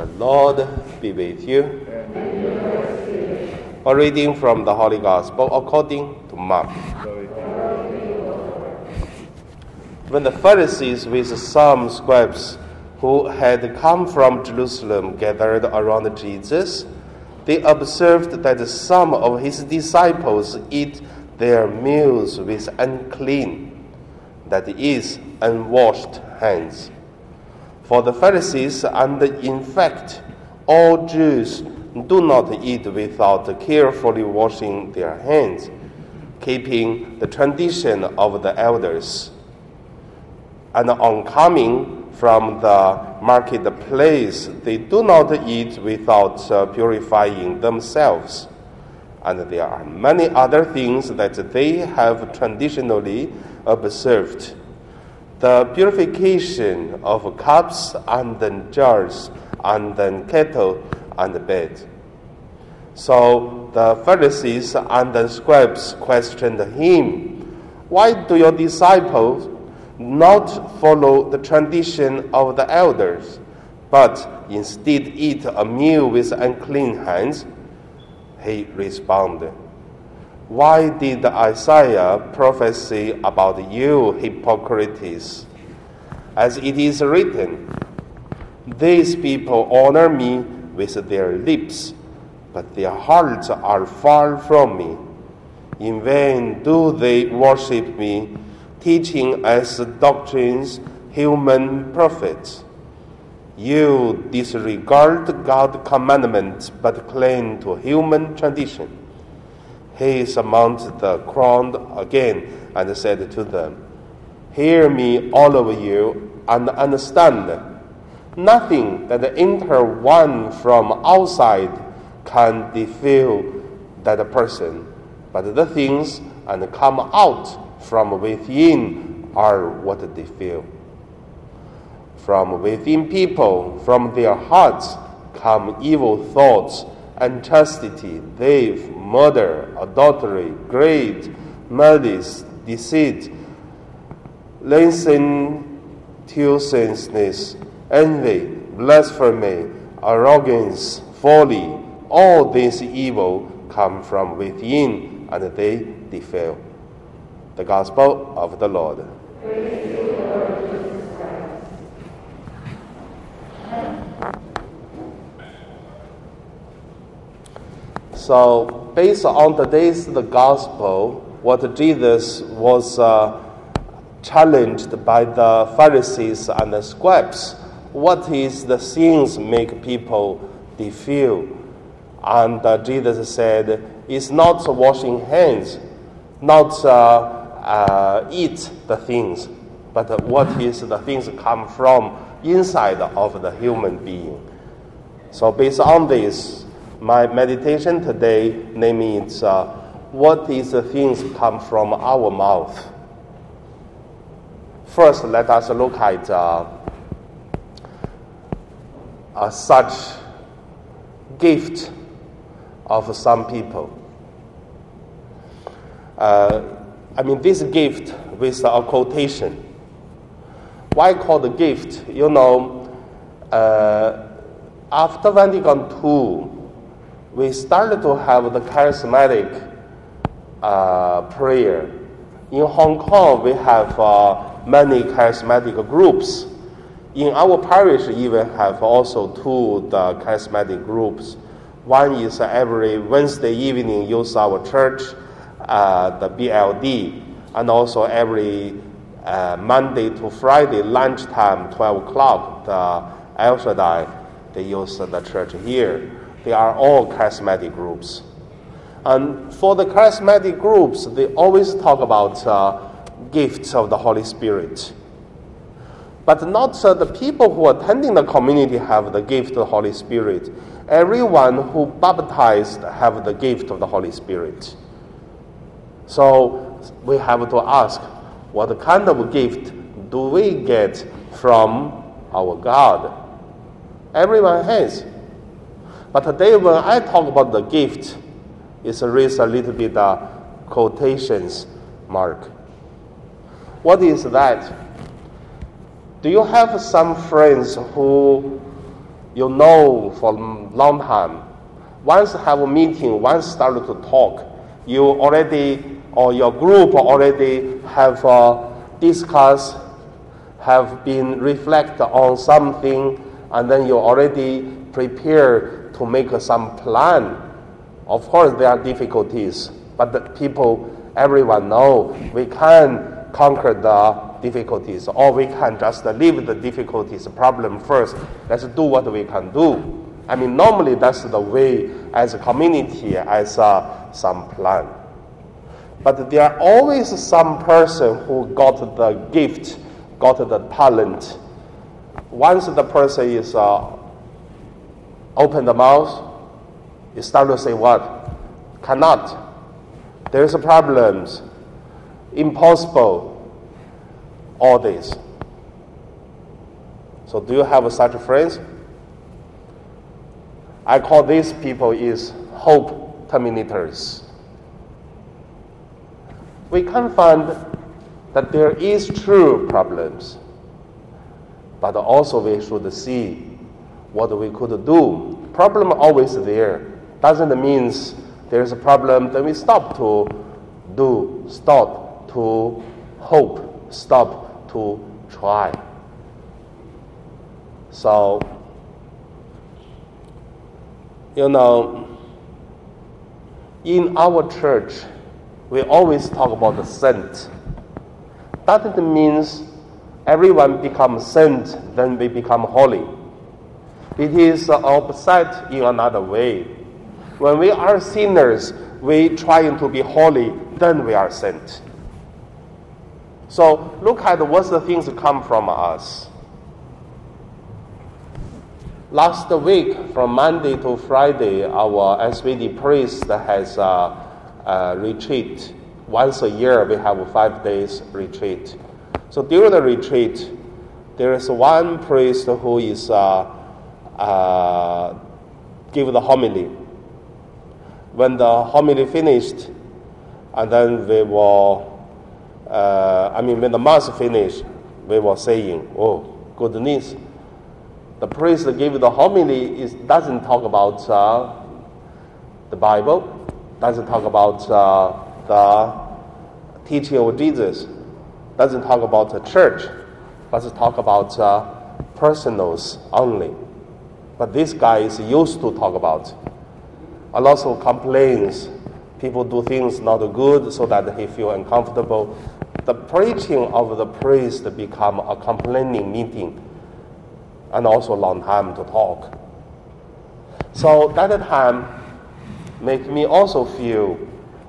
The Lord be with you. A reading from the Holy Gospel according to Mark. When the Pharisees with some scribes who had come from Jerusalem gathered around Jesus, they observed that some of his disciples eat their meals with unclean, that is, unwashed hands. For the Pharisees, and in fact, all Jews do not eat without carefully washing their hands, keeping the tradition of the elders. And on coming from the marketplace, they do not eat without uh, purifying themselves. And there are many other things that they have traditionally observed the purification of cups and then jars and then kettle and the bed. So the Pharisees and the scribes questioned him, Why do your disciples not follow the tradition of the elders, but instead eat a meal with unclean hands? He responded, why did Isaiah prophesy about you, hypocrites? As it is written, These people honor me with their lips, but their hearts are far from me. In vain do they worship me, teaching as doctrines human prophets. You disregard God's commandments but cling to human tradition. He surmounted the crowd again and said to them, Hear me, all of you, and understand. Nothing that enter one from outside can defile that person, but the things and come out from within are what defile. From within people, from their hearts, come evil thoughts, unchastity, theft, murder, adultery, greed, malice, deceit, licentiousness, envy, blasphemy, arrogance, folly. All these evil come from within and they defile. The Gospel of the Lord. So, based on today's the gospel, what Jesus was uh, challenged by the Pharisees and the scribes, what is the things make people defile? And uh, Jesus said, it's not washing hands, not uh, uh eat the things, but what is the things come from inside of the human being. So based on this, my meditation today namely it's uh, what is the things come from our mouth. First, let us look at uh, such gift of some people. Uh, I mean, this gift with a quotation. Why call the gift? You know, uh, after Vatican II, we started to have the charismatic uh, prayer. In Hong Kong, we have uh, many charismatic groups. In our parish, even have also two the charismatic groups. One is every Wednesday evening use our church, uh, the BLD, and also every uh, Monday to Friday lunchtime, 12 o'clock, the El they use the church here. They are all charismatic groups. And for the charismatic groups, they always talk about uh, gifts of the Holy Spirit. But not uh, the people who are attending the community have the gift of the Holy Spirit. Everyone who baptized have the gift of the Holy Spirit. So we have to ask, what kind of gift do we get from our God? Everyone has. But today, when I talk about the gift, it's raised a little bit uh, quotations mark. What is that? Do you have some friends who you know for long time. Once have a meeting, once started to talk, you already or your group already have uh, discussed, have been reflect on something, and then you already prepare to make some plan. Of course, there are difficulties, but the people, everyone know we can conquer the difficulties, or we can just leave the difficulties, problem first. Let's do what we can do. I mean, normally that's the way as a community, as uh, some plan. But there are always some person who got the gift, got the talent. Once the person is uh, open the mouth, you start to say what? Cannot. There's a problems. Impossible all this. So do you have such friends? I call these people is hope terminators. We can find that there is true problems, but also we should see what we could do. Problem always there. Doesn't mean there's a problem, then we stop to do, stop to hope, stop to try. So, you know, in our church, we always talk about the saint. That means everyone becomes saint, then we become holy. It is opposite in another way. When we are sinners, we trying to be holy, then we are saint. So look at what the things come from us. Last week, from Monday to Friday, our SVD priest has a, a retreat. Once a year, we have a five days retreat. So during the retreat, there is one priest who is uh, uh, give the homily. When the homily finished, and then we were, uh, I mean, when the mass finished, we were saying, oh, goodness. The priest gave the homily is, doesn't talk about uh, the Bible, doesn't talk about uh, the teaching of Jesus, doesn't talk about the church, but talk about uh, personals only. But this guy is used to talk about. A lot of complaints. People do things not good so that he feel uncomfortable the preaching of the priest become a complaining meeting and also long time to talk. So that time make me also feel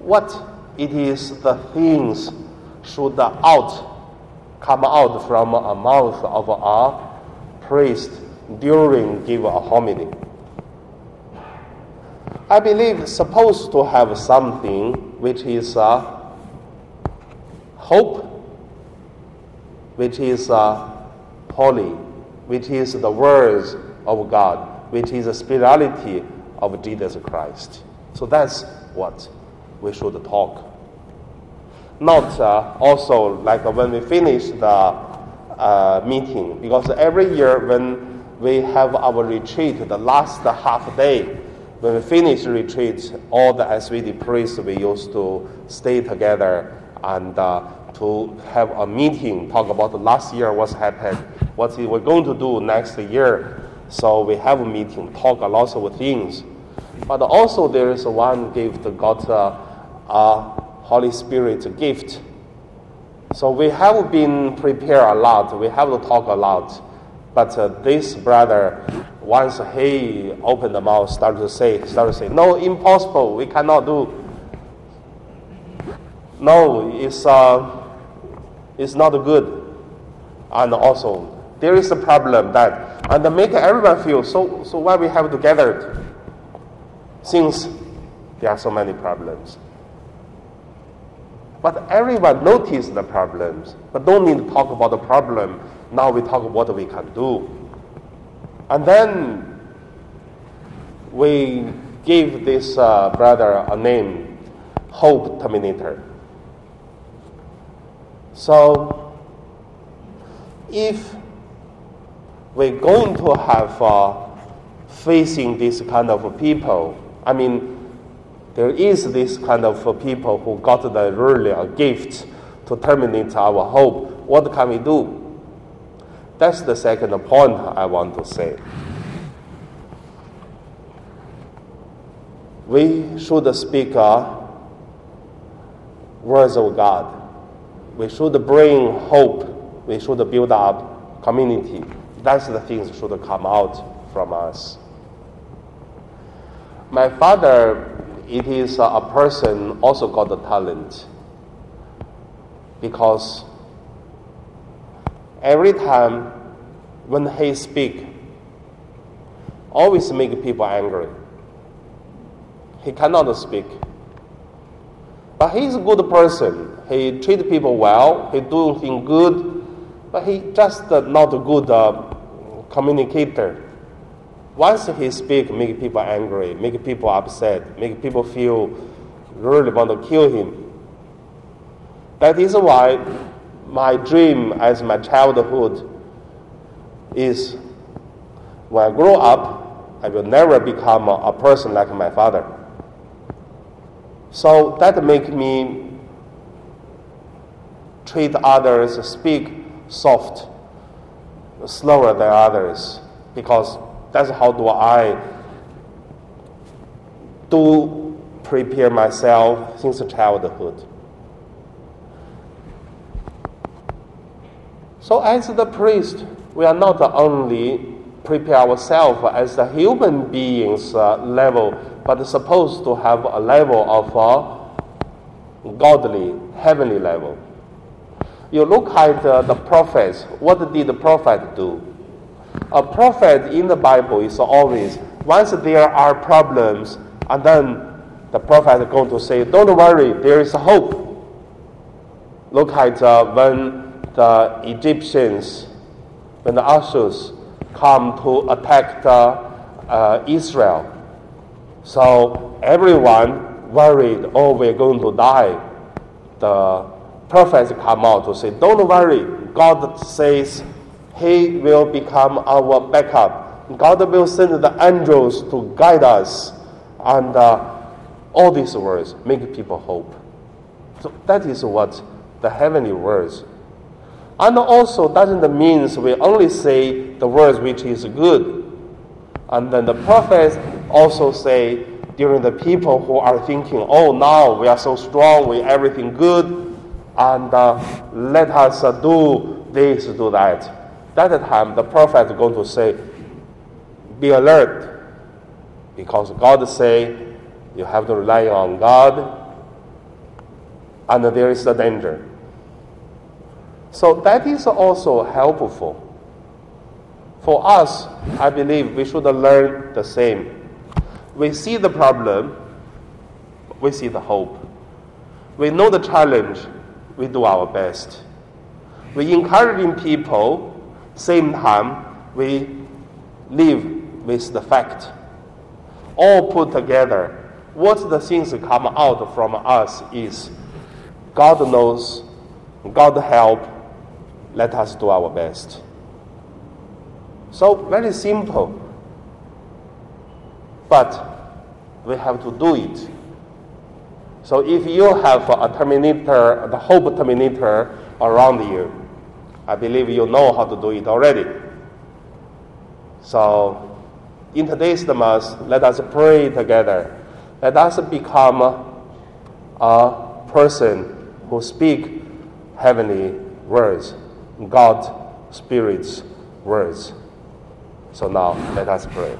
what it is the things should out come out from a mouth of a priest during give a homily. I believe supposed to have something which is uh, hope, which is uh, holy, which is the words of God, which is the spirituality of Jesus Christ. So that's what we should talk. Not uh, also like when we finish the uh, meeting, because every year when we have our retreat, the last half day, when we finish retreat, all the SVD priests we used to stay together and uh, to have a meeting, talk about the last year, what's happened, what we're going to do next year. So we have a meeting, talk a lot of things. But also there is one gift, got a, a Holy Spirit gift. So we have been prepared a lot. We have to talk a lot. But uh, this brother, once he opened the mouth, started to say, started to say, no, impossible. We cannot do. No, it's uh, it's not good. And also, there is a problem that, and make everyone feel so, so why we have to gather since there are so many problems. But everyone notice the problems, but don't need to talk about the problem. Now we talk what we can do. And then we give this uh, brother a name, Hope Terminator. So, if we're going to have a, facing this kind of people. I mean, there is this kind of people who got the really gift to terminate our hope. What can we do? That's the second point I want to say. We should speak uh, words of God. We should bring hope. We should build up community. That's the things should come out from us. My father, it is a person also got the talent because every time when he speak, always make people angry. He cannot speak. But he's a good person. He treat people well. He doing things good. But he just not a good uh, communicator. Once he speak, make people angry, make people upset, make people feel really want to kill him. That is why my dream as my childhood is when I grow up, I will never become a, person like my father. So that make me treat others, speak soft, slower than others, because that's how do I do prepare myself since childhood. So as the priest, we are not only prepare ourselves as the human beings uh, level, but supposed to have a level of uh, godly, heavenly level. You look at uh, the prophets. What did the prophet do? A prophet in the Bible is always once there are problems, and then the prophet is going to say, "Don't worry, there is hope." Look at uh, when the Egyptians, when the Ashurs come to attack the, uh, Israel. So everyone worried, oh, we're going to die. The prophets come out to say, don't worry. God says He will become our backup. God will send the angels to guide us. And uh, all these words make people hope. So that is what the heavenly words and also doesn't mean we only say the words which is good. And then the prophets also say during the people who are thinking, oh, now we are so strong, we everything good, and uh, let us uh, do this, do that. That time, the prophet is going to say, be alert, because God say you have to rely on God, and there is a danger. So that is also helpful. For us, I believe we should learn the same. We see the problem, we see the hope. We know the challenge, we do our best. We encouraging people, same time we live with the fact. All put together, what the things come out from us is God knows, God help, let us do our best. So, very simple. But we have to do it. So, if you have a terminator, the hope terminator around you, I believe you know how to do it already. So, in today's Mass, let us pray together. Let us become a person who speak heavenly words. God Spirit's words. So now let us pray.